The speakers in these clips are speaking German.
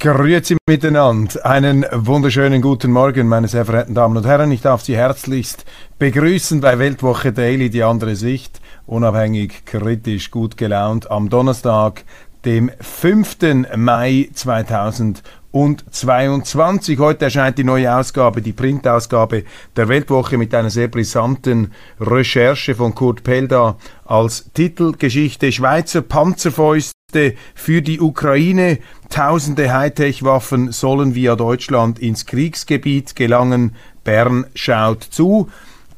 Grüezi miteinander. Einen wunderschönen guten Morgen, meine sehr verehrten Damen und Herren. Ich darf Sie herzlichst begrüßen bei Weltwoche Daily, die andere Sicht. Unabhängig, kritisch, gut gelaunt am Donnerstag, dem 5. Mai 2022. Heute erscheint die neue Ausgabe, die Printausgabe der Weltwoche mit einer sehr brisanten Recherche von Kurt Pelda als Titelgeschichte Schweizer Panzerfäuste für die Ukraine. Tausende Hightech-Waffen sollen via Deutschland ins Kriegsgebiet gelangen. Bern schaut zu.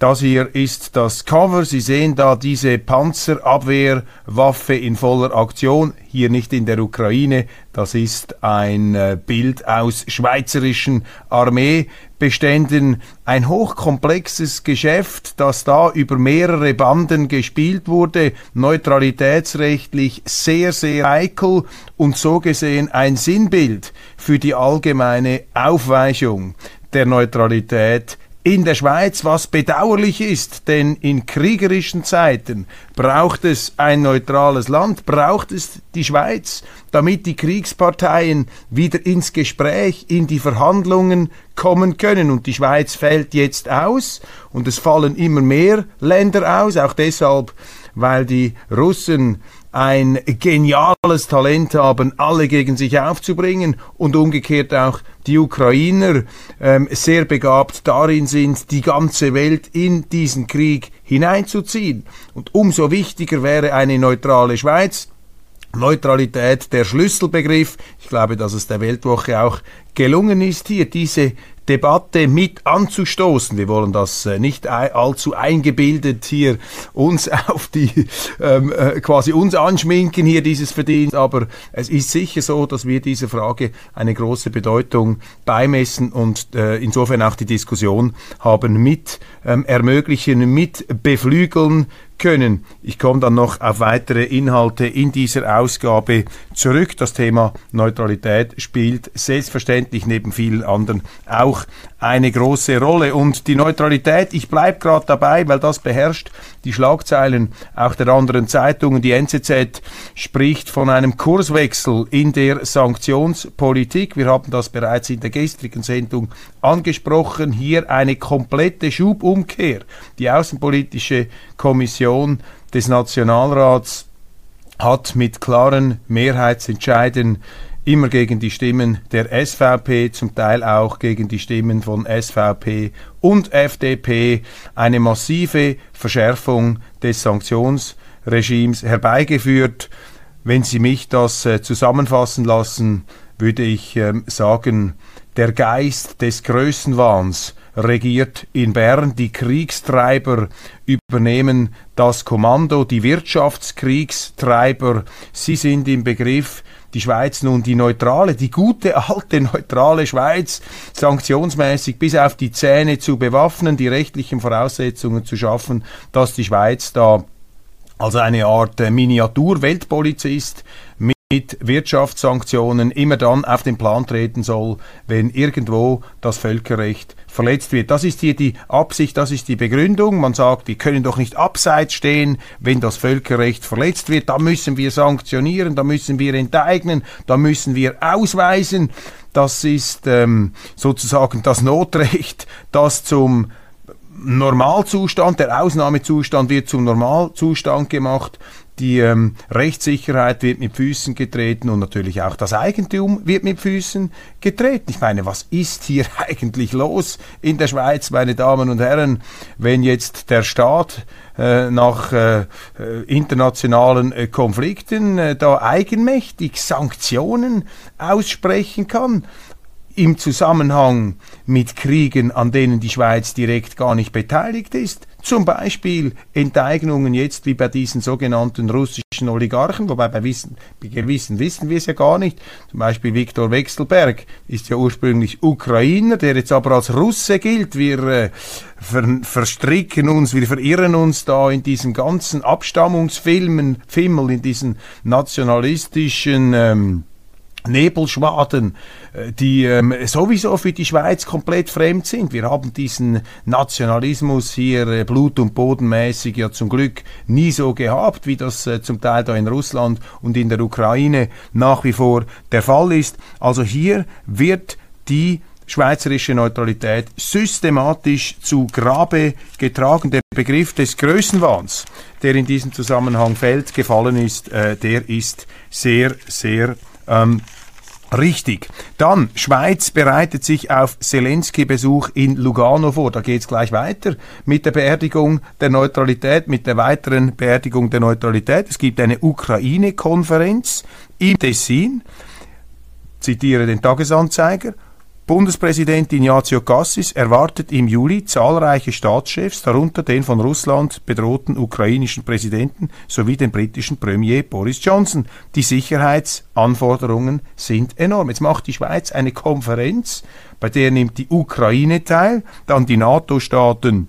Das hier ist das Cover. Sie sehen da diese Panzerabwehrwaffe in voller Aktion. Hier nicht in der Ukraine. Das ist ein äh, Bild aus schweizerischen Armeebeständen. Ein hochkomplexes Geschäft, das da über mehrere Banden gespielt wurde. Neutralitätsrechtlich sehr, sehr heikel und so gesehen ein Sinnbild für die allgemeine Aufweichung der Neutralität in der Schweiz, was bedauerlich ist, denn in kriegerischen Zeiten braucht es ein neutrales Land, braucht es die Schweiz, damit die Kriegsparteien wieder ins Gespräch, in die Verhandlungen kommen können. Und die Schweiz fällt jetzt aus und es fallen immer mehr Länder aus, auch deshalb, weil die Russen ein geniales Talent haben, alle gegen sich aufzubringen und umgekehrt auch die Ukrainer ähm, sehr begabt darin sind, die ganze Welt in diesen Krieg hineinzuziehen. Und umso wichtiger wäre eine neutrale Schweiz. Neutralität der Schlüsselbegriff. Ich glaube, dass es der Weltwoche auch gelungen ist, hier diese Debatte mit anzustoßen. Wir wollen das äh, nicht allzu eingebildet hier uns auf die ähm, äh, quasi uns anschminken hier dieses Verdienst, aber es ist sicher so, dass wir dieser Frage eine große Bedeutung beimessen und äh, insofern auch die Diskussion haben mit ähm, ermöglichen, mit beflügeln können. Ich komme dann noch auf weitere Inhalte in dieser Ausgabe zurück. Das Thema Neutralität spielt selbstverständlich neben vielen anderen auch eine große Rolle. Und die Neutralität, ich bleibe gerade dabei, weil das beherrscht die Schlagzeilen auch der anderen Zeitungen. Die NZZ spricht von einem Kurswechsel in der Sanktionspolitik. Wir haben das bereits in der gestrigen Sendung angesprochen. Hier eine komplette Schubumkehr. Die Außenpolitische Kommission des Nationalrats hat mit klaren Mehrheitsentscheiden immer gegen die Stimmen der SVP, zum Teil auch gegen die Stimmen von SVP und FDP eine massive Verschärfung des Sanktionsregimes herbeigeführt. Wenn Sie mich das äh, zusammenfassen lassen, würde ich äh, sagen, der Geist des Größenwahns regiert in Bern. Die Kriegstreiber übernehmen das Kommando, die Wirtschaftskriegstreiber, sie sind im Begriff, die Schweiz nun die neutrale, die gute alte neutrale Schweiz sanktionsmäßig bis auf die Zähne zu bewaffnen, die rechtlichen Voraussetzungen zu schaffen, dass die Schweiz da als eine Art äh, Miniatur-Weltpolizist mit Wirtschaftssanktionen immer dann auf den Plan treten soll, wenn irgendwo das Völkerrecht verletzt wird. Das ist hier die Absicht, das ist die Begründung. Man sagt, wir können doch nicht abseits stehen, wenn das Völkerrecht verletzt wird. Da müssen wir sanktionieren, da müssen wir enteignen, da müssen wir ausweisen. Das ist ähm, sozusagen das Notrecht, das zum Normalzustand, der Ausnahmezustand wird zum Normalzustand gemacht die ähm, Rechtssicherheit wird mit Füßen getreten und natürlich auch das Eigentum wird mit Füßen getreten. Ich meine, was ist hier eigentlich los in der Schweiz, meine Damen und Herren, wenn jetzt der Staat äh, nach äh, äh internationalen äh, Konflikten äh, da eigenmächtig Sanktionen aussprechen kann? Im Zusammenhang mit Kriegen, an denen die Schweiz direkt gar nicht beteiligt ist. Zum Beispiel Enteignungen jetzt wie bei diesen sogenannten russischen Oligarchen, wobei bei Wissen, bei Gewissen wissen wir es ja gar nicht. Zum Beispiel Viktor Wechselberg ist ja ursprünglich Ukrainer, der jetzt aber als Russe gilt. Wir äh, ver verstricken uns, wir verirren uns da in diesen ganzen Abstammungsfilmen, Fimmel, in diesen nationalistischen ähm, Nebelschwaden, äh, die ähm, sowieso für die Schweiz komplett fremd sind. Wir haben diesen Nationalismus hier äh, blut- und bodenmäßig ja zum Glück nie so gehabt, wie das äh, zum Teil da in Russland und in der Ukraine nach wie vor der Fall ist. Also hier wird die schweizerische Neutralität systematisch zu Grabe getragen. Der Begriff des Größenwahns, der in diesem Zusammenhang fällt, gefallen ist, äh, der ist sehr, sehr ähm, Richtig. Dann, Schweiz bereitet sich auf Zelensky-Besuch in Lugano vor. Da geht es gleich weiter mit der Beerdigung der Neutralität, mit der weiteren Beerdigung der Neutralität. Es gibt eine Ukraine-Konferenz im Tessin. Zitiere den Tagesanzeiger. Bundespräsident Ignazio Cassis erwartet im Juli zahlreiche Staatschefs, darunter den von Russland bedrohten ukrainischen Präsidenten sowie den britischen Premier Boris Johnson. Die Sicherheitsanforderungen sind enorm. Jetzt macht die Schweiz eine Konferenz, bei der nimmt die Ukraine teil, dann die NATO-Staaten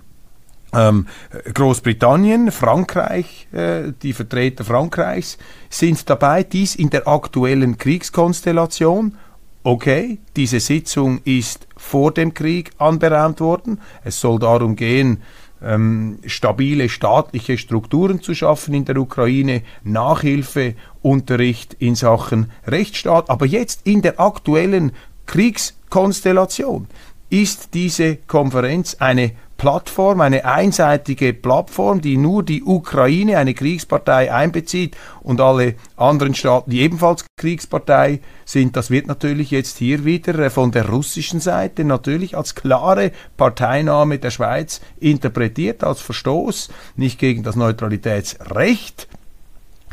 ähm, Großbritannien, Frankreich, äh, die Vertreter Frankreichs sind dabei, dies in der aktuellen Kriegskonstellation okay, diese Sitzung ist vor dem Krieg anberaumt worden. Es soll darum gehen, ähm, stabile staatliche Strukturen zu schaffen in der Ukraine, Nachhilfe, Unterricht in Sachen Rechtsstaat. Aber jetzt in der aktuellen Kriegskonstellation ist diese Konferenz eine Plattform, eine einseitige Plattform, die nur die Ukraine, eine Kriegspartei, einbezieht und alle anderen Staaten, die ebenfalls Kriegspartei sind. Das wird natürlich jetzt hier wieder äh, von der russischen Seite natürlich als klare Parteinahme der Schweiz interpretiert, als Verstoß nicht gegen das Neutralitätsrecht,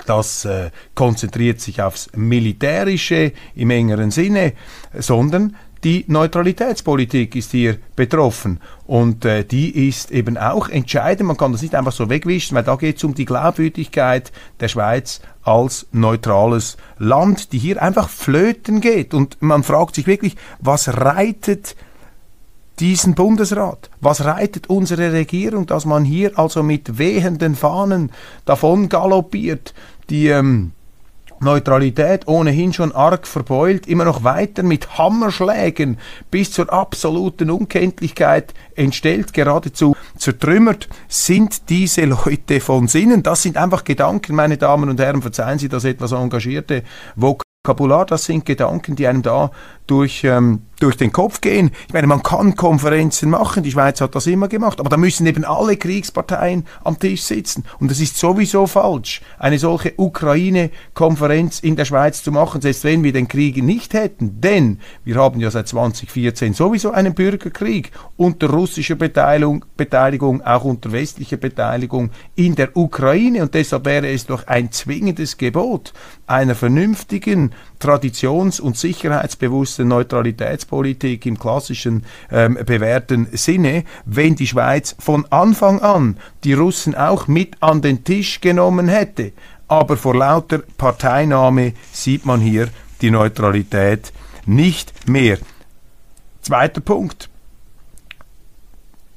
das äh, konzentriert sich aufs Militärische im engeren Sinne, sondern die Neutralitätspolitik ist hier betroffen und äh, die ist eben auch entscheidend. Man kann das nicht einfach so wegwischen, weil da geht es um die Glaubwürdigkeit der Schweiz als neutrales Land, die hier einfach flöten geht. Und man fragt sich wirklich, was reitet diesen Bundesrat? Was reitet unsere Regierung, dass man hier also mit wehenden Fahnen davon galoppiert, die ähm, Neutralität ohnehin schon arg verbeult, immer noch weiter mit Hammerschlägen bis zur absoluten Unkenntlichkeit entstellt, geradezu zertrümmert, sind diese Leute von Sinnen. Das sind einfach Gedanken, meine Damen und Herren, verzeihen Sie das etwas engagierte Vokabular, das sind Gedanken, die einem da durch, ähm, durch den Kopf gehen. Ich meine, man kann Konferenzen machen, die Schweiz hat das immer gemacht, aber da müssen eben alle Kriegsparteien am Tisch sitzen. Und es ist sowieso falsch, eine solche Ukraine-Konferenz in der Schweiz zu machen, selbst wenn wir den Krieg nicht hätten. Denn wir haben ja seit 2014 sowieso einen Bürgerkrieg unter russischer Beteiligung, Beteiligung, auch unter westlicher Beteiligung in der Ukraine. Und deshalb wäre es doch ein zwingendes Gebot einer vernünftigen traditions- und sicherheitsbewussten Neutralitätspolitik im klassischen ähm, bewährten Sinne, wenn die Schweiz von Anfang an die Russen auch mit an den Tisch genommen hätte. Aber vor lauter Parteinahme sieht man hier die Neutralität nicht mehr. Zweiter Punkt.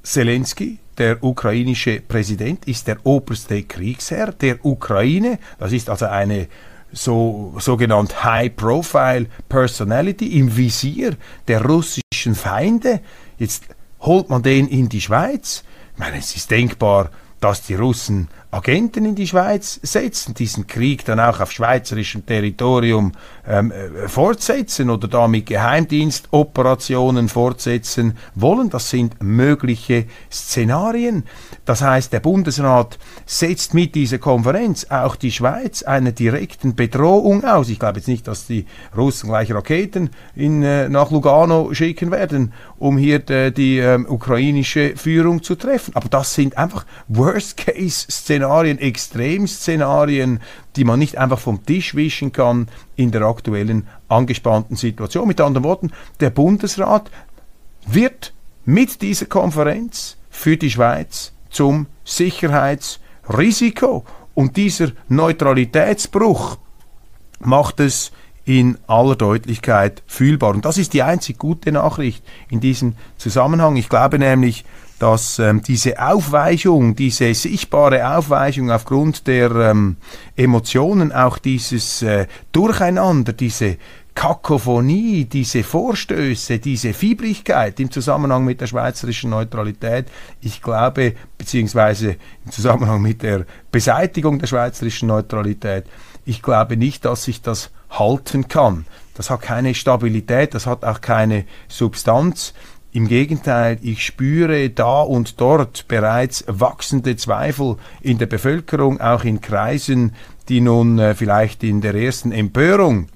Zelensky, der ukrainische Präsident, ist der oberste Kriegsherr der Ukraine. Das ist also eine so sogenannt High-Profile Personality im Visier der russischen Feinde. Jetzt holt man den in die Schweiz. Ich meine, es ist denkbar, dass die Russen Agenten in die Schweiz setzen, diesen Krieg dann auch auf schweizerischem Territorium ähm, äh, fortsetzen oder damit Geheimdienstoperationen fortsetzen wollen. Das sind mögliche Szenarien. Das heißt, der Bundesrat setzt mit dieser Konferenz auch die Schweiz einer direkten Bedrohung aus. Ich glaube jetzt nicht, dass die Russen gleich Raketen in, äh, nach Lugano schicken werden, um hier äh, die ähm, ukrainische Führung zu treffen. Aber das sind einfach Worst Worst-Case-Szenarien, Extremszenarien, die man nicht einfach vom Tisch wischen kann in der aktuellen angespannten Situation. Mit anderen Worten, der Bundesrat wird mit dieser Konferenz für die Schweiz zum Sicherheitsrisiko. Und dieser Neutralitätsbruch macht es in aller Deutlichkeit fühlbar. Und das ist die einzig gute Nachricht in diesem Zusammenhang. Ich glaube nämlich, dass ähm, diese Aufweichung, diese sichtbare Aufweichung aufgrund der ähm, Emotionen, auch dieses äh, Durcheinander, diese Kakophonie, diese Vorstöße, diese Fiebrigkeit im Zusammenhang mit der schweizerischen Neutralität, ich glaube, beziehungsweise im Zusammenhang mit der Beseitigung der schweizerischen Neutralität, ich glaube nicht, dass sich das halten kann. Das hat keine Stabilität, das hat auch keine Substanz. Im Gegenteil, ich spüre da und dort bereits wachsende Zweifel in der Bevölkerung, auch in Kreisen, die nun äh, vielleicht in der ersten Empörung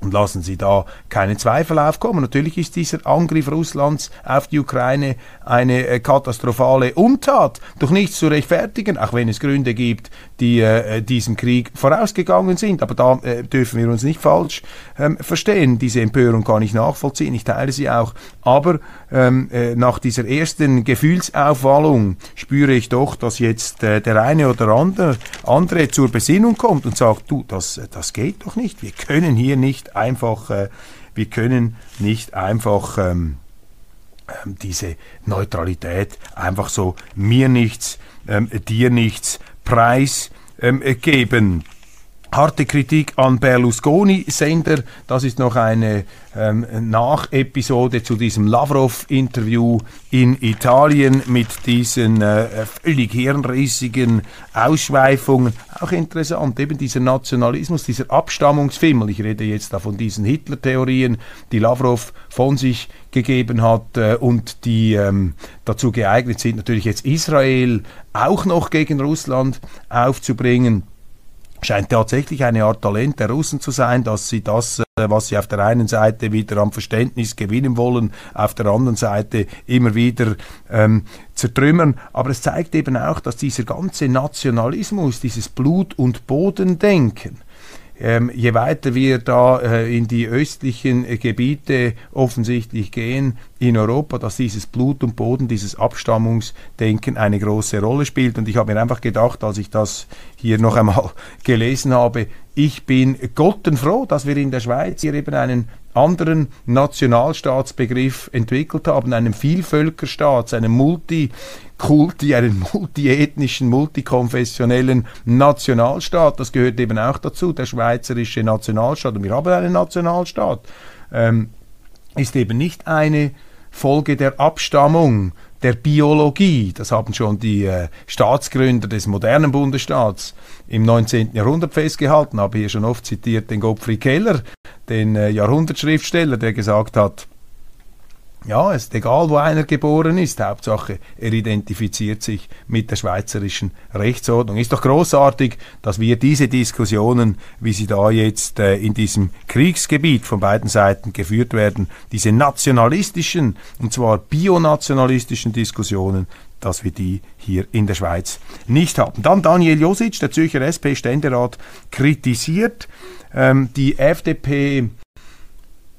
und lassen Sie da keinen Zweifel aufkommen. Natürlich ist dieser Angriff Russlands auf die Ukraine eine äh, katastrophale Untat, doch nicht zu rechtfertigen, auch wenn es Gründe gibt, die äh, diesem Krieg vorausgegangen sind. Aber da äh, dürfen wir uns nicht falsch ähm, verstehen. Diese Empörung kann ich nachvollziehen, ich teile sie auch. Aber ähm, äh, nach dieser ersten Gefühlsaufwallung spüre ich doch, dass jetzt äh, der eine oder andere, andere zur Besinnung kommt und sagt, du, das, das geht doch nicht. Wir können hier nicht einfach, äh, wir können nicht einfach ähm, ähm, diese Neutralität einfach so mir nichts, ähm, dir nichts preisgeben. Ähm, Harte Kritik an Berlusconi-Sender. Das ist noch eine ähm, Nachepisode zu diesem Lavrov-Interview in Italien mit diesen äh, völlig hirnrissigen Ausschweifungen. Auch interessant, eben dieser Nationalismus, dieser Abstammungsfimmel. Ich rede jetzt da von diesen Hitler-Theorien, die Lavrov von sich gegeben hat äh, und die ähm, dazu geeignet sind, natürlich jetzt Israel auch noch gegen Russland aufzubringen scheint tatsächlich eine Art Talent der Russen zu sein, dass sie das, äh, was sie auf der einen Seite wieder am Verständnis gewinnen wollen, auf der anderen Seite immer wieder ähm, zertrümmern. Aber es zeigt eben auch, dass dieser ganze Nationalismus, dieses Blut- und Bodendenken, ähm, je weiter wir da äh, in die östlichen äh, Gebiete offensichtlich gehen in Europa, dass dieses Blut und Boden, dieses Abstammungsdenken eine große Rolle spielt. Und ich habe mir einfach gedacht, als ich das hier noch einmal gelesen habe, ich bin gottenfroh, dass wir in der Schweiz hier eben einen anderen Nationalstaatsbegriff entwickelt haben, einen Vielvölkerstaat, einen Multikulti, einen multiethnischen, multikonfessionellen Nationalstaat. Das gehört eben auch dazu, der schweizerische Nationalstaat. Und wir haben einen Nationalstaat. Ähm, ist eben nicht eine Folge der Abstammung, der Biologie. Das haben schon die äh, Staatsgründer des modernen Bundesstaats im 19. Jahrhundert festgehalten. Habe hier schon oft zitiert den Gottfried Keller, den äh, Jahrhundertschriftsteller, der gesagt hat, ja, es ist egal, wo einer geboren ist. Hauptsache, er identifiziert sich mit der schweizerischen Rechtsordnung. Ist doch großartig, dass wir diese Diskussionen, wie sie da jetzt äh, in diesem Kriegsgebiet von beiden Seiten geführt werden, diese nationalistischen, und zwar bionationalistischen Diskussionen, dass wir die hier in der Schweiz nicht haben. Dann Daniel Josic, der Zürcher SP-Ständerat, kritisiert ähm, die FDP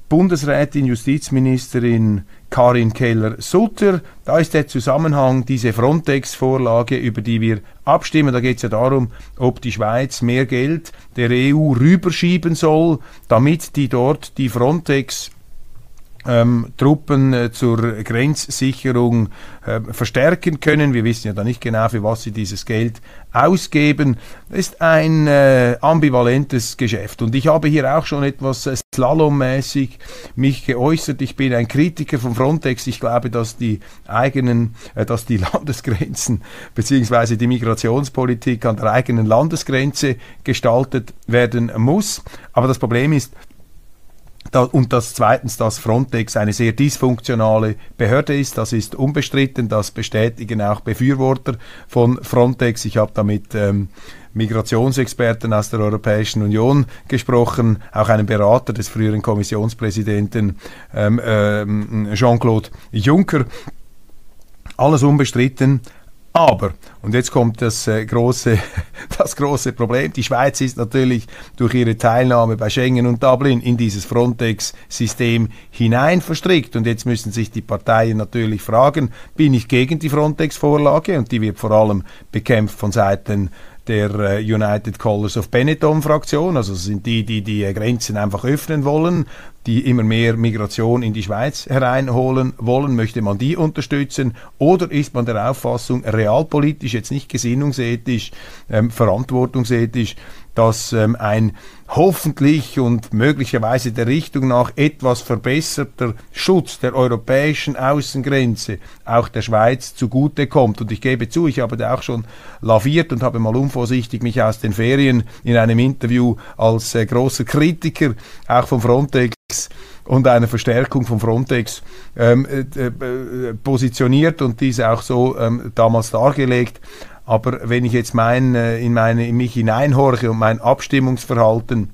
Bundesrätin, Justizministerin Karin Keller-Sutter. Da ist der Zusammenhang, diese Frontex-Vorlage, über die wir abstimmen. Da geht es ja darum, ob die Schweiz mehr Geld der EU rüberschieben soll, damit die dort die Frontex ähm, Truppen äh, zur Grenzsicherung äh, verstärken können. Wir wissen ja da nicht genau, für was sie dieses Geld ausgeben. Das ist ein äh, ambivalentes Geschäft. Und ich habe hier auch schon etwas äh, slalommäßig mich geäußert. Ich bin ein Kritiker von Frontex. Ich glaube, dass die eigenen, äh, dass die Landesgrenzen beziehungsweise die Migrationspolitik an der eigenen Landesgrenze gestaltet werden muss. Aber das Problem ist, da, und das zweitens, dass Frontex eine sehr dysfunktionale Behörde ist, das ist unbestritten, das bestätigen auch Befürworter von Frontex. Ich habe damit ähm, Migrationsexperten aus der Europäischen Union gesprochen, auch einen Berater des früheren Kommissionspräsidenten ähm, ähm, Jean-Claude Juncker. Alles unbestritten, Aber, und jetzt kommt das, äh, große, das große Problem, die Schweiz ist natürlich durch ihre Teilnahme bei Schengen und Dublin in dieses Frontex-System hinein verstrickt. Und jetzt müssen sich die Parteien natürlich fragen, bin ich gegen die Frontex-Vorlage? Und die wird vor allem bekämpft von Seiten der äh, United Colors of Benetton Fraktion, also das sind die, die die Grenzen einfach öffnen wollen, die immer mehr Migration in die Schweiz hereinholen wollen, möchte man die unterstützen? Oder ist man der Auffassung, realpolitisch, jetzt nicht gesinnungsethisch, ähm, verantwortungsethisch, dass ähm, ein hoffentlich und möglicherweise der Richtung nach etwas verbesserter Schutz der europäischen Außengrenze auch der Schweiz zugutekommt. Und ich gebe zu, ich habe da auch schon laviert und habe mal unvorsichtig mich aus den Ferien in einem Interview als äh, großer Kritiker auch von Frontex und einer Verstärkung von Frontex ähm, äh, äh, positioniert und diese auch so ähm, damals dargelegt. Aber wenn ich jetzt mein, äh, in, meine, in mich hineinhorche und mein Abstimmungsverhalten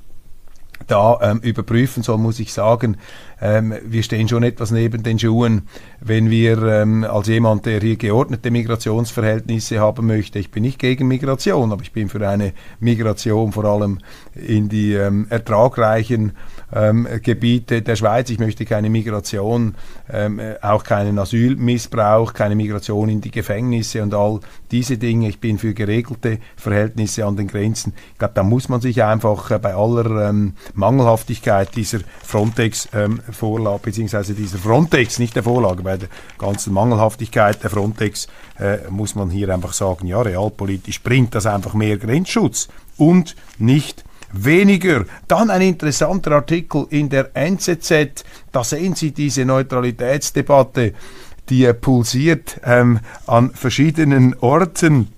da ähm, überprüfen soll, muss ich sagen, ähm, wir stehen schon etwas neben den Schuhen, wenn wir ähm, als jemand, der hier geordnete Migrationsverhältnisse haben möchte, ich bin nicht gegen Migration, aber ich bin für eine Migration vor allem in die ähm, ertragreichen ähm, Gebiete der Schweiz. Ich möchte keine Migration, ähm, auch keinen Asylmissbrauch, keine Migration in die Gefängnisse und all diese Dinge. Ich bin für geregelte Verhältnisse an den Grenzen. Ich glaube, da muss man sich einfach äh, bei aller ähm, Mangelhaftigkeit dieser Frontex-Vorlage, beziehungsweise dieser Frontex, nicht der Vorlage, bei der ganzen Mangelhaftigkeit der Frontex, äh, muss man hier einfach sagen, ja, realpolitisch bringt das einfach mehr Grenzschutz und nicht weniger. Dann ein interessanter Artikel in der NZZ. Da sehen Sie diese Neutralitätsdebatte, die pulsiert ähm, an verschiedenen Orten.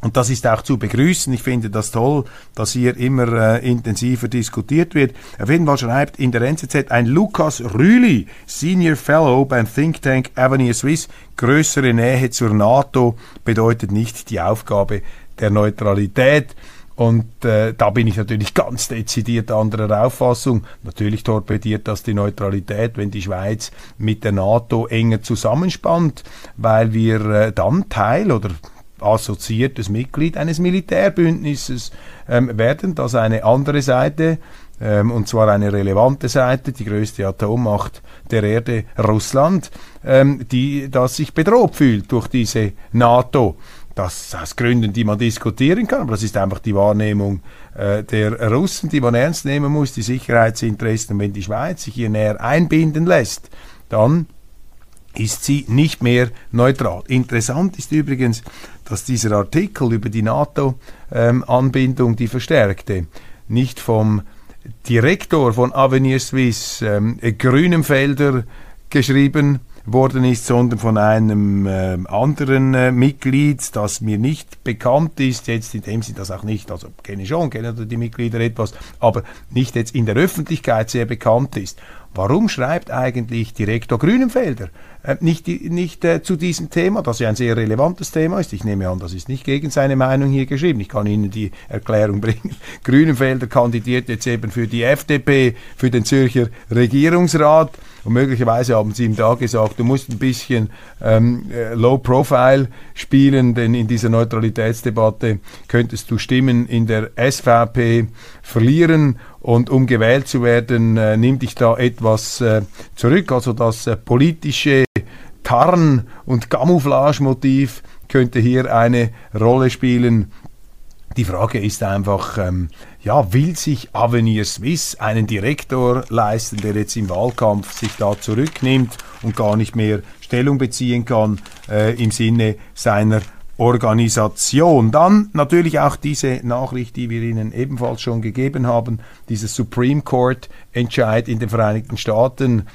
Und das ist auch zu begrüßen. Ich finde das toll, dass hier immer äh, intensiver diskutiert wird. Auf jeden Fall schreibt in der NZZ ein Lukas Rüli, Senior Fellow beim Think Tank Avenir Swiss, größere Nähe zur NATO bedeutet nicht die Aufgabe der Neutralität. Und äh, da bin ich natürlich ganz dezidiert anderer Auffassung. Natürlich torpediert das die Neutralität, wenn die Schweiz mit der NATO enger zusammenspannt, weil wir äh, dann Teil oder assoziiertes Mitglied eines Militärbündnisses ähm, werden, das eine andere Seite, ähm, und zwar eine relevante Seite, die größte Atommacht der Erde, Russland, ähm, die das sich bedroht fühlt durch diese NATO das aus Gründen, die man diskutieren kann, aber das ist einfach die Wahrnehmung äh, der Russen, die man ernst nehmen muss, die Sicherheitsinteressen. Wenn die Schweiz sich hier näher einbinden lässt, dann ist sie nicht mehr neutral. Interessant ist übrigens, dass dieser Artikel über die NATO-Anbindung, ähm, die verstärkte, nicht vom Direktor von Avenir Suisse, ähm, Grünenfelder, geschrieben worden ist, sondern von einem äh, anderen äh, Mitglied, das mir nicht bekannt ist, jetzt in dem Sinne das auch nicht, also kenne ich schon, kenne die Mitglieder etwas, aber nicht jetzt in der Öffentlichkeit sehr bekannt ist. Warum schreibt eigentlich Direktor Grünenfelder nicht, nicht äh, zu diesem Thema, das ja ein sehr relevantes Thema ist? Ich nehme an, das ist nicht gegen seine Meinung hier geschrieben. Ich kann Ihnen die Erklärung bringen. Grünenfelder kandidiert jetzt eben für die FDP, für den Zürcher Regierungsrat. Und möglicherweise haben sie ihm da gesagt, du musst ein bisschen ähm, äh, Low Profile spielen, denn in dieser Neutralitätsdebatte könntest du Stimmen in der SVP verlieren und um gewählt zu werden, äh, nimm dich da etwas äh, zurück. Also das äh, politische Tarn- und Camouflage-Motiv könnte hier eine Rolle spielen. Die Frage ist einfach, ähm, ja, will sich Avenir Swiss einen Direktor leisten, der jetzt im Wahlkampf sich da zurücknimmt und gar nicht mehr Stellung beziehen kann äh, im Sinne seiner Organisation. Dann natürlich auch diese Nachricht, die wir Ihnen ebenfalls schon gegeben haben, dieses Supreme Court Entscheid in den Vereinigten Staaten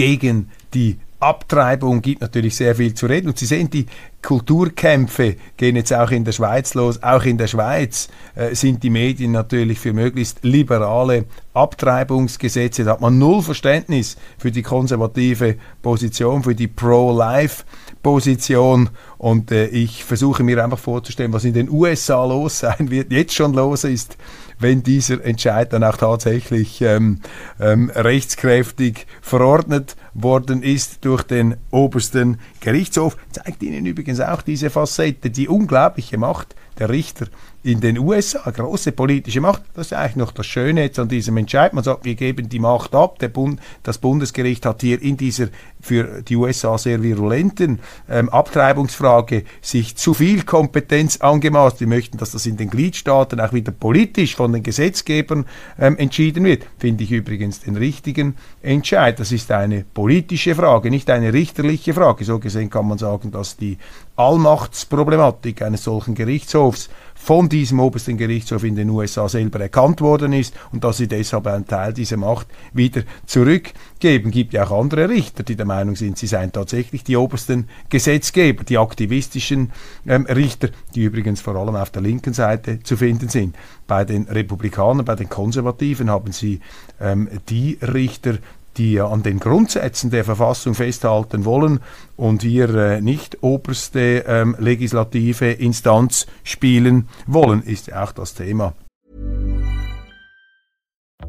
gegen die Abtreibung gibt natürlich sehr viel zu reden. Und Sie sehen, die Kulturkämpfe gehen jetzt auch in der Schweiz los. Auch in der Schweiz äh, sind die Medien natürlich für möglichst liberale Abtreibungsgesetze. Da hat man null Verständnis für die konservative Position, für die Pro-Life-Position. Und äh, ich versuche mir einfach vorzustellen, was in den USA los sein wird, jetzt schon los ist wenn dieser Entscheid dann auch tatsächlich ähm, ähm, rechtskräftig verordnet worden ist durch den obersten Gerichtshof. Zeigt Ihnen übrigens auch diese Facette, die unglaubliche Macht der Richter in den USA, große politische Macht. Das ist eigentlich noch das Schöne jetzt an diesem Entscheid. Man sagt, wir geben die Macht ab. Bund, das Bundesgericht hat hier in dieser für die USA sehr virulenten ähm, Abtreibungsfrage sich zu viel Kompetenz angemaßt. Wir möchten, dass das in den Gliedstaaten auch wieder politisch von den Gesetzgebern ähm, entschieden wird. Finde ich übrigens den richtigen Entscheid. Das ist eine politische Frage, nicht eine richterliche Frage. So gesehen kann man sagen, dass die Allmachtsproblematik eines solchen Gerichtshofs von diesem obersten Gerichtshof in den USA selber erkannt worden ist und dass sie deshalb einen Teil dieser Macht wieder zurückgeben. Gibt ja auch andere Richter, die der Meinung sind, sie seien tatsächlich die obersten Gesetzgeber, die aktivistischen ähm, Richter, die übrigens vor allem auf der linken Seite zu finden sind. Bei den Republikanern, bei den Konservativen haben sie ähm, die Richter, die an den Grundsätzen der Verfassung festhalten wollen und hier äh, nicht oberste ähm, legislative Instanz spielen wollen, ist auch das Thema.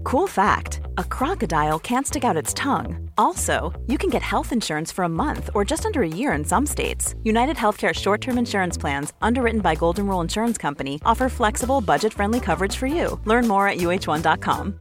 Cool fact a crocodile can't stick out its tongue. Also, you can get health insurance for a month or just under a year in some states. United Healthcare short term insurance plans, underwritten by Golden Rule Insurance Company, offer flexible, budget friendly coverage for you. Learn more at uh1.com.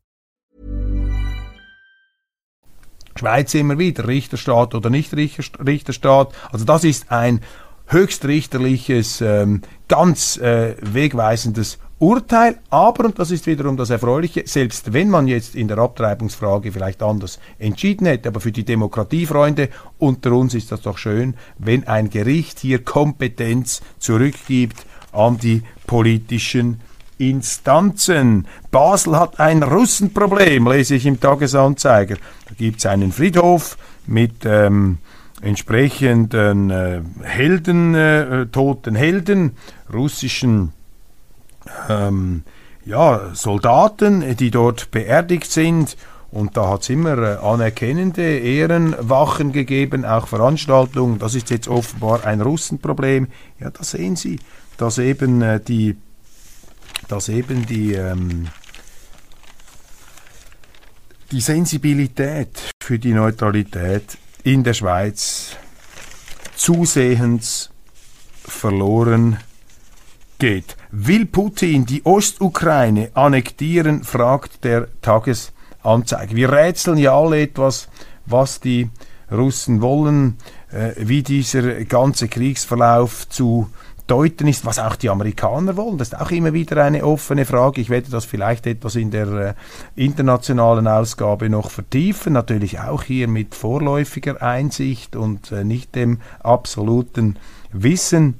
Schweiz immer wieder, Richterstaat oder nicht Richterstaat. Also das ist ein höchstrichterliches, ähm, ganz äh, wegweisendes Urteil, aber, und das ist wiederum das Erfreuliche, selbst wenn man jetzt in der Abtreibungsfrage vielleicht anders entschieden hätte, aber für die Demokratiefreunde unter uns ist das doch schön, wenn ein Gericht hier Kompetenz zurückgibt an die politischen Instanzen. Basel hat ein Russenproblem, lese ich im Tagesanzeiger. Da gibt es einen Friedhof mit ähm, entsprechenden äh, Helden, äh, toten Helden, russischen ähm, ja, Soldaten, die dort beerdigt sind. Und da hat es immer äh, anerkennende Ehrenwachen gegeben, auch Veranstaltungen. Das ist jetzt offenbar ein Russenproblem. Ja, da sehen Sie, dass eben äh, die dass eben die, ähm, die Sensibilität für die Neutralität in der Schweiz zusehends verloren geht. Will Putin die Ostukraine annektieren, fragt der Tagesanzeiger. Wir rätseln ja alle etwas, was die Russen wollen, äh, wie dieser ganze Kriegsverlauf zu deuten ist, was auch die Amerikaner wollen. Das ist auch immer wieder eine offene Frage. Ich werde das vielleicht etwas in der äh, internationalen Ausgabe noch vertiefen. Natürlich auch hier mit vorläufiger Einsicht und äh, nicht dem absoluten Wissen.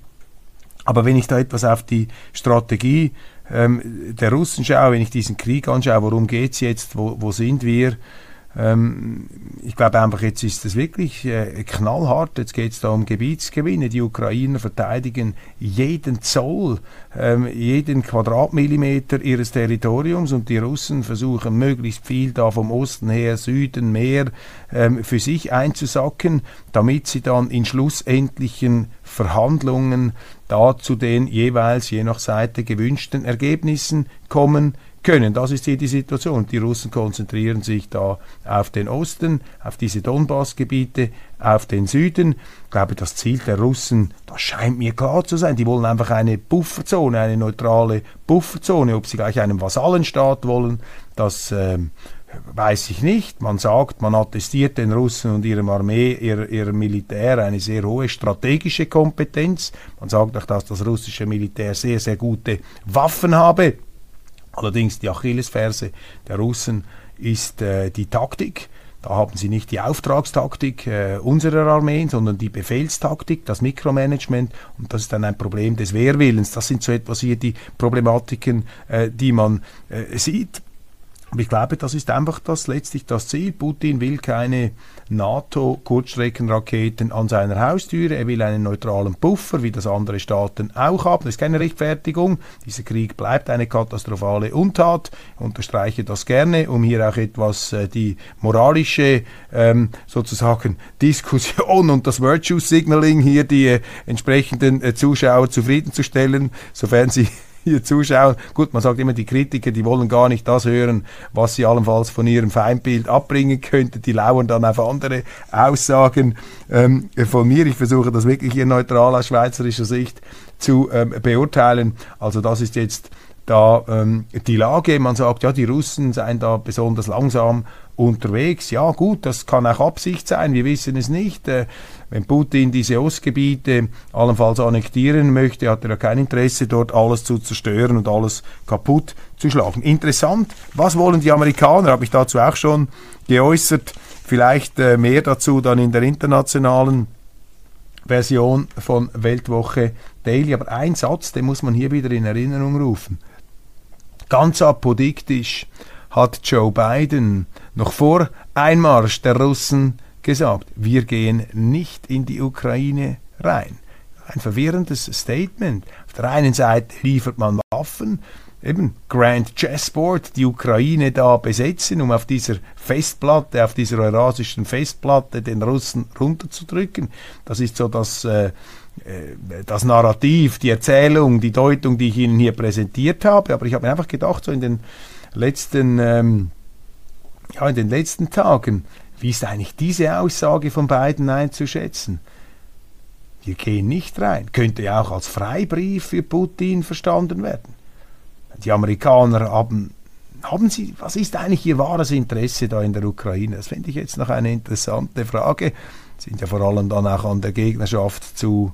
Aber wenn ich da etwas auf die Strategie ähm, der Russen schaue, wenn ich diesen Krieg anschaue, worum geht es jetzt, wo, wo sind wir, ähm, ich glaube einfach, jetzt ist es wirklich äh, knallhart. Jetzt geht es da um Gebietsgewinne. Die Ukrainer verteidigen jeden Zoll, ähm, jeden Quadratmillimeter ihres Territoriums und die Russen versuchen möglichst viel da vom Osten her, Süden, Meer ähm, für sich einzusacken, damit sie dann in schlussendlichen Verhandlungen da zu den jeweils je nach Seite gewünschten Ergebnissen kommen können. Das ist hier die Situation. Die Russen konzentrieren sich da auf den Osten, auf diese Donbass-Gebiete, auf den Süden. Ich glaube, das Ziel der Russen, das scheint mir klar zu sein. Die wollen einfach eine Bufferzone, eine neutrale Bufferzone. Ob sie gleich einen Vasallenstaat wollen, das äh, weiß ich nicht. Man sagt, man attestiert den Russen und ihrem Armee, ihr, ihrem Militär eine sehr hohe strategische Kompetenz. Man sagt auch, dass das russische Militär sehr, sehr gute Waffen habe. Allerdings die Achillesferse der Russen ist äh, die Taktik. Da haben sie nicht die Auftragstaktik äh, unserer Armeen, sondern die Befehlstaktik, das Mikromanagement und das ist dann ein Problem des Wehrwillens. Das sind so etwas hier die Problematiken, äh, die man äh, sieht. Aber ich glaube, das ist einfach das letztlich das Ziel. Putin will keine NATO-Kurzstreckenraketen an seiner Haustüre. Er will einen neutralen Puffer, wie das andere Staaten auch haben. Das ist keine Rechtfertigung. Dieser Krieg bleibt eine katastrophale Untat. Ich unterstreiche das gerne, um hier auch etwas äh, die moralische ähm, sozusagen Diskussion und das Virtue Signaling hier die äh, entsprechenden äh, Zuschauer zufriedenzustellen, sofern sie hier zuschauen. Gut, man sagt immer, die Kritiker, die wollen gar nicht das hören, was sie allenfalls von ihrem Feindbild abbringen könnten. Die lauern dann auf andere Aussagen ähm, von mir. Ich versuche das wirklich hier neutral aus schweizerischer Sicht zu ähm, beurteilen. Also das ist jetzt da ähm, die Lage. Man sagt, ja, die Russen seien da besonders langsam unterwegs. Ja, gut, das kann auch Absicht sein, wir wissen es nicht. Äh, wenn Putin diese Ostgebiete allenfalls annektieren möchte, hat er ja kein Interesse, dort alles zu zerstören und alles kaputt zu schlagen. Interessant, was wollen die Amerikaner? Habe ich dazu auch schon geäußert. Vielleicht äh, mehr dazu dann in der internationalen Version von Weltwoche Daily. Aber ein Satz, den muss man hier wieder in Erinnerung rufen. Ganz apodiktisch hat Joe Biden noch vor Einmarsch der Russen gesagt, wir gehen nicht in die Ukraine rein. Ein verwirrendes Statement. Auf der einen Seite liefert man Waffen, eben Grand Chessboard, die Ukraine da besetzen, um auf dieser Festplatte, auf dieser eurasischen Festplatte den Russen runterzudrücken. Das ist so das, äh, das Narrativ, die Erzählung, die Deutung, die ich Ihnen hier präsentiert habe. Aber ich habe mir einfach gedacht, so in den letzten, ähm, ja, in den letzten Tagen, wie ist eigentlich diese Aussage von beiden einzuschätzen? Wir gehen nicht rein. Könnte ja auch als Freibrief für Putin verstanden werden. Die Amerikaner haben, haben sie, was ist eigentlich ihr wahres Interesse da in der Ukraine? Das finde ich jetzt noch eine interessante Frage. Sind ja vor allem dann auch an der Gegnerschaft zu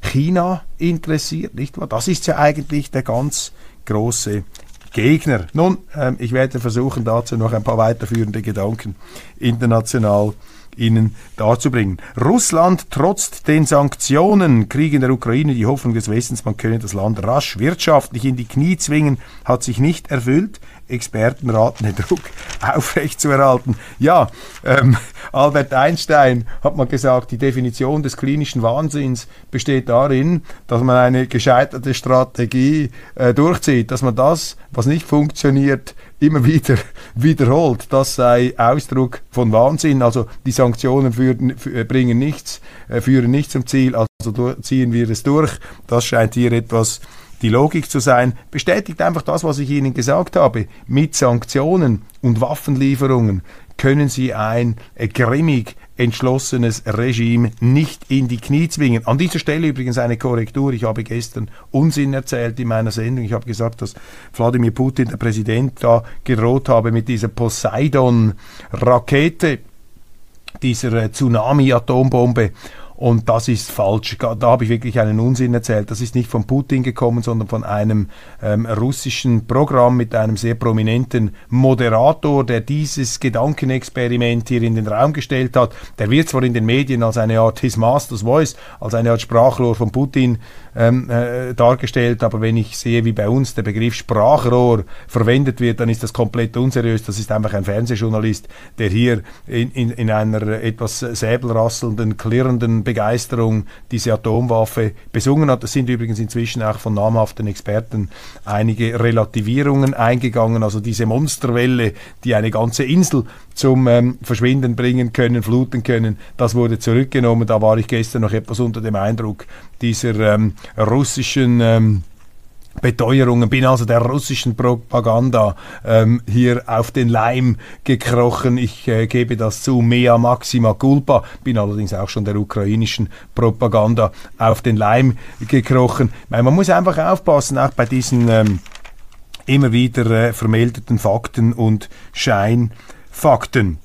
China interessiert, nicht wahr? Das ist ja eigentlich der ganz große Gegner. Nun, ähm, ich werde versuchen, dazu noch ein paar weiterführende Gedanken international Ihnen darzubringen. Russland trotzt den Sanktionen. Krieg in der Ukraine, die Hoffnung des Westens, man könne das Land rasch wirtschaftlich in die Knie zwingen, hat sich nicht erfüllt. Experten raten, den Druck aufrechtzuerhalten. Ja, ähm, Albert Einstein hat mal gesagt, die Definition des klinischen Wahnsinns besteht darin, dass man eine gescheiterte Strategie äh, durchzieht, dass man das, was nicht funktioniert, immer wieder wiederholt. Das sei Ausdruck von Wahnsinn. Also die Sanktionen führen, äh, bringen nichts, äh, führen nicht zum Ziel, also ziehen wir es durch. Das scheint hier etwas die Logik zu sein, bestätigt einfach das, was ich Ihnen gesagt habe. Mit Sanktionen und Waffenlieferungen können Sie ein grimmig entschlossenes Regime nicht in die Knie zwingen. An dieser Stelle übrigens eine Korrektur. Ich habe gestern Unsinn erzählt in meiner Sendung. Ich habe gesagt, dass Wladimir Putin, der Präsident, da gedroht habe mit dieser Poseidon-Rakete, dieser äh, Tsunami-Atombombe. Und das ist falsch. Da habe ich wirklich einen Unsinn erzählt. Das ist nicht von Putin gekommen, sondern von einem ähm, russischen Programm mit einem sehr prominenten Moderator, der dieses Gedankenexperiment hier in den Raum gestellt hat. Der wird zwar in den Medien als eine Art His Master's Voice, als eine Art Sprachrohr von Putin ähm, äh, dargestellt, aber wenn ich sehe, wie bei uns der Begriff Sprachrohr verwendet wird, dann ist das komplett unseriös. Das ist einfach ein Fernsehjournalist, der hier in, in, in einer etwas säbelrasselnden, klirrenden Begeisterung diese Atomwaffe besungen hat. Es sind übrigens inzwischen auch von namhaften Experten einige Relativierungen eingegangen. Also diese Monsterwelle, die eine ganze Insel zum ähm, Verschwinden bringen können, fluten können, das wurde zurückgenommen. Da war ich gestern noch etwas unter dem Eindruck dieser ähm, russischen ähm, Beteuerungen, bin also der russischen Propaganda ähm, hier auf den Leim gekrochen. Ich äh, gebe das zu, mea maxima culpa, bin allerdings auch schon der ukrainischen Propaganda auf den Leim gekrochen. Meine, man muss einfach aufpassen, auch bei diesen ähm, immer wieder äh, vermeldeten Fakten und Scheinfakten.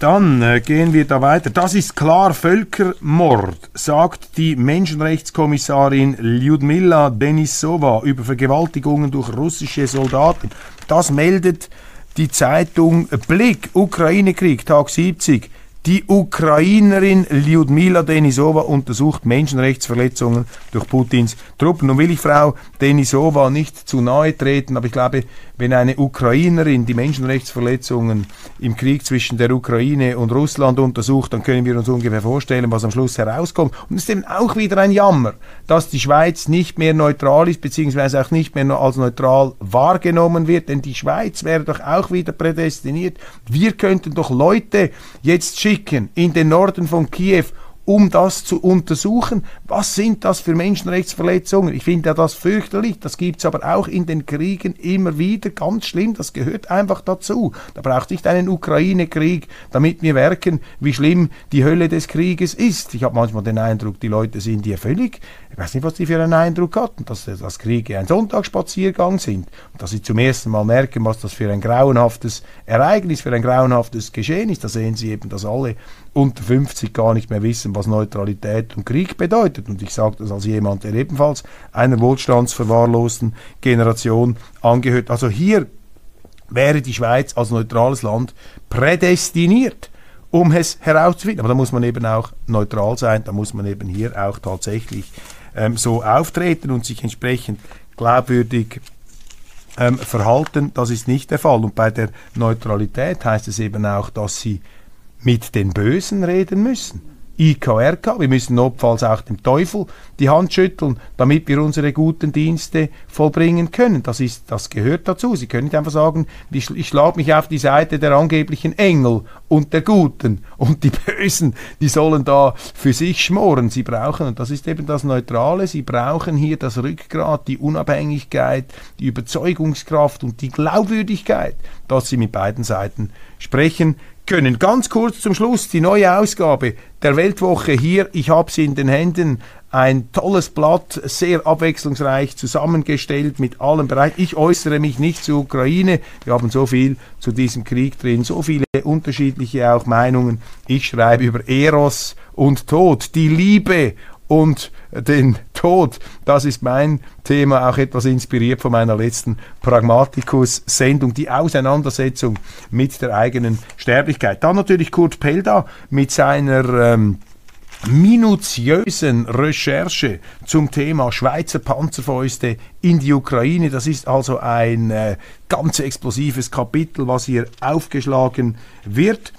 Dann äh, gehen wir da weiter. Das ist klar Völkermord, sagt die Menschenrechtskommissarin Lyudmila Denisova über Vergewaltigungen durch russische Soldaten. Das meldet die Zeitung Blick, Ukraine-Krieg, Tag 70. Die Ukrainerin Lyudmila Denisova untersucht Menschenrechtsverletzungen durch Putins Truppen. Nun will ich Frau Denisova nicht zu nahe treten, aber ich glaube, wenn eine Ukrainerin die Menschenrechtsverletzungen im Krieg zwischen der Ukraine und Russland untersucht, dann können wir uns ungefähr vorstellen, was am Schluss herauskommt. Und es ist eben auch wieder ein Jammer, dass die Schweiz nicht mehr neutral ist, beziehungsweise auch nicht mehr als neutral wahrgenommen wird, denn die Schweiz wäre doch auch wieder prädestiniert. Wir könnten doch Leute jetzt schicken in den Norden von Kiew, um das zu untersuchen. Was sind das für Menschenrechtsverletzungen? Ich finde ja das fürchterlich. Das gibt es aber auch in den Kriegen immer wieder. Ganz schlimm. Das gehört einfach dazu. Da braucht nicht einen Ukraine-Krieg, damit wir merken, wie schlimm die Hölle des Krieges ist. Ich habe manchmal den Eindruck, die Leute sind hier völlig ich weiß nicht, was die für einen Eindruck hatten, dass das Kriege ein Sonntagsspaziergang sind und dass sie zum ersten Mal merken, was das für ein grauenhaftes Ereignis, für ein grauenhaftes Geschehen ist. Da sehen sie eben, dass alle unter 50 gar nicht mehr wissen, was Neutralität und Krieg bedeutet. Und ich sage das als jemand, der ebenfalls einer wohlstandsverwahrlosten Generation angehört. Also hier wäre die Schweiz als neutrales Land prädestiniert um es herauszufinden. Aber da muss man eben auch neutral sein, da muss man eben hier auch tatsächlich ähm, so auftreten und sich entsprechend glaubwürdig ähm, verhalten. Das ist nicht der Fall. Und bei der Neutralität heißt es eben auch, dass sie mit den Bösen reden müssen. IKRK. Wir müssen notfalls auch dem Teufel die Hand schütteln, damit wir unsere guten Dienste vollbringen können. Das, ist, das gehört dazu. Sie können nicht einfach sagen, ich, ich schlage mich auf die Seite der angeblichen Engel und der Guten und die Bösen, die sollen da für sich schmoren. Sie brauchen, und das ist eben das Neutrale, sie brauchen hier das Rückgrat, die Unabhängigkeit, die Überzeugungskraft und die Glaubwürdigkeit, dass sie mit beiden Seiten sprechen können. Ganz kurz zum Schluss die neue Ausgabe der Weltwoche hier. Ich habe sie in den Händen. Ein tolles Blatt, sehr abwechslungsreich zusammengestellt mit allem Bereich. Ich äußere mich nicht zur Ukraine. Wir haben so viel zu diesem Krieg drin, so viele unterschiedliche auch Meinungen. Ich schreibe über Eros und Tod, die Liebe und den Tod. Das ist mein Thema, auch etwas inspiriert von meiner letzten Pragmaticus-Sendung, die Auseinandersetzung mit der eigenen Sterblichkeit. Dann natürlich Kurt Pelda mit seiner ähm, minutiösen Recherche zum Thema Schweizer Panzerfäuste in die Ukraine. Das ist also ein äh, ganz explosives Kapitel, was hier aufgeschlagen wird.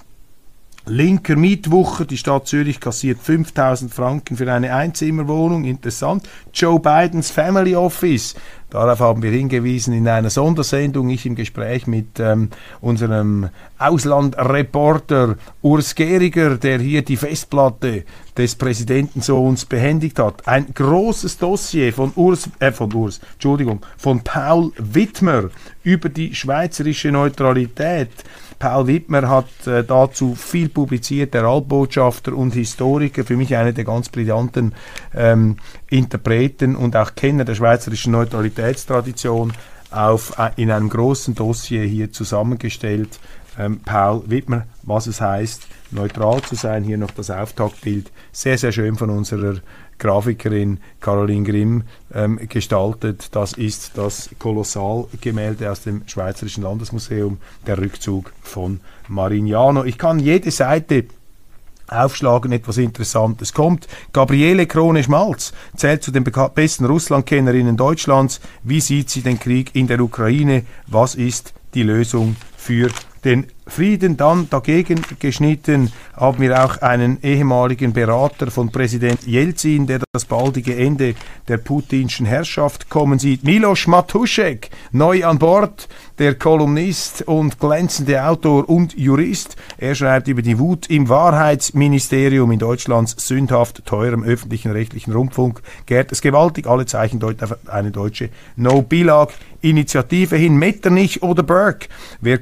Linker Mietwoche, die Stadt Zürich kassiert 5000 Franken für eine Einzimmerwohnung. Interessant. Joe Bidens Family Office. Darauf haben wir hingewiesen in einer Sondersendung, ich im Gespräch mit ähm, unserem Auslandreporter Urs Geriger, der hier die Festplatte des Präsidentensohns behändigt hat. Ein großes Dossier von Urs, äh, von Urs, Entschuldigung, von Paul Wittmer über die schweizerische Neutralität. Paul Wittmer hat äh, dazu viel publiziert, der Altbotschafter und Historiker, für mich einer der ganz brillanten ähm, Interpreten und auch Kenner der schweizerischen Neutralitätstradition, auf, äh, in einem großen Dossier hier zusammengestellt. Ähm, Paul Wittmer, was es heißt, neutral zu sein. Hier noch das Auftaktbild, sehr, sehr schön von unserer Grafikerin Caroline Grimm ähm, gestaltet. Das ist das Kolossalgemälde aus dem Schweizerischen Landesmuseum, der Rückzug von Marignano. Ich kann jede Seite aufschlagen, etwas Interessantes kommt. Gabriele Krone-Schmalz zählt zu den besten Russlandkennerinnen Deutschlands. Wie sieht sie den Krieg in der Ukraine? Was ist die Lösung für den Frieden dann dagegen geschnitten haben wir auch einen ehemaligen Berater von Präsident Jelzin, der das baldige Ende der putinschen Herrschaft kommen sieht. Milos Matuszek, neu an Bord, der Kolumnist und glänzende Autor und Jurist. Er schreibt über die Wut im Wahrheitsministerium in Deutschlands sündhaft teurem öffentlichen rechtlichen Rundfunk. Gärt es gewaltig, alle Zeichen deuten auf eine deutsche No-Bilag-Initiative hin. Metternich oder Burke, wer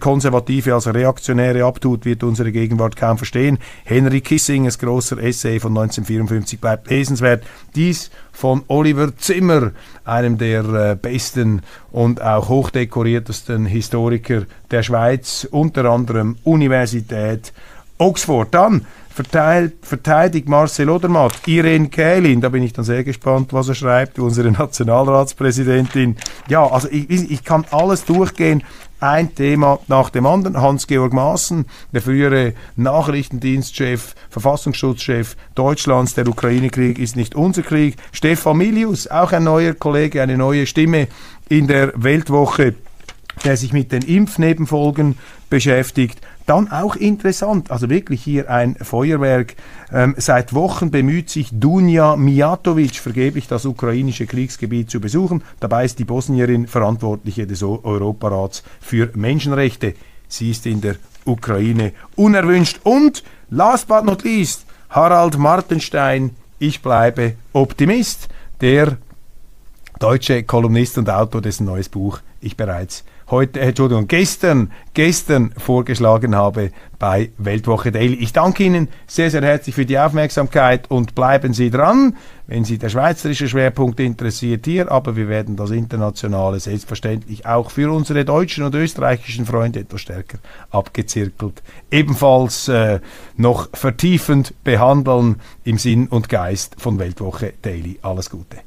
Konservative als Reaktion Reaktionäre abtut, wird unsere Gegenwart kaum verstehen. Henry Kissingers großer Essay von 1954 bleibt lesenswert. Dies von Oliver Zimmer, einem der äh, besten und auch hochdekoriertesten Historiker der Schweiz, unter anderem Universität Oxford. Dann verteidigt Marcel Odermatt Irene Kählin, da bin ich dann sehr gespannt, was er schreibt, unsere Nationalratspräsidentin. Ja, also ich, ich kann alles durchgehen ein Thema nach dem anderen. Hans-Georg Maaßen, der frühere Nachrichtendienstchef, Verfassungsschutzchef Deutschlands, der Ukraine-Krieg ist nicht unser Krieg. Stefan Milius, auch ein neuer Kollege, eine neue Stimme in der Weltwoche der sich mit den Impfnebenfolgen beschäftigt. Dann auch interessant, also wirklich hier ein Feuerwerk. Ähm, seit Wochen bemüht sich Dunja Mijatovic vergeblich das ukrainische Kriegsgebiet zu besuchen. Dabei ist die Bosnierin Verantwortliche des Europarats für Menschenrechte. Sie ist in der Ukraine unerwünscht. Und last but not least, Harald Martenstein, ich bleibe Optimist, der deutsche Kolumnist und Autor, dessen neues Buch ich bereits heute, äh, Entschuldigung, gestern, gestern vorgeschlagen habe bei Weltwoche Daily. Ich danke Ihnen sehr, sehr herzlich für die Aufmerksamkeit und bleiben Sie dran, wenn Sie der schweizerische Schwerpunkt interessiert hier, aber wir werden das Internationale selbstverständlich auch für unsere deutschen und österreichischen Freunde etwas stärker abgezirkelt, ebenfalls äh, noch vertiefend behandeln im Sinn und Geist von Weltwoche Daily. Alles Gute.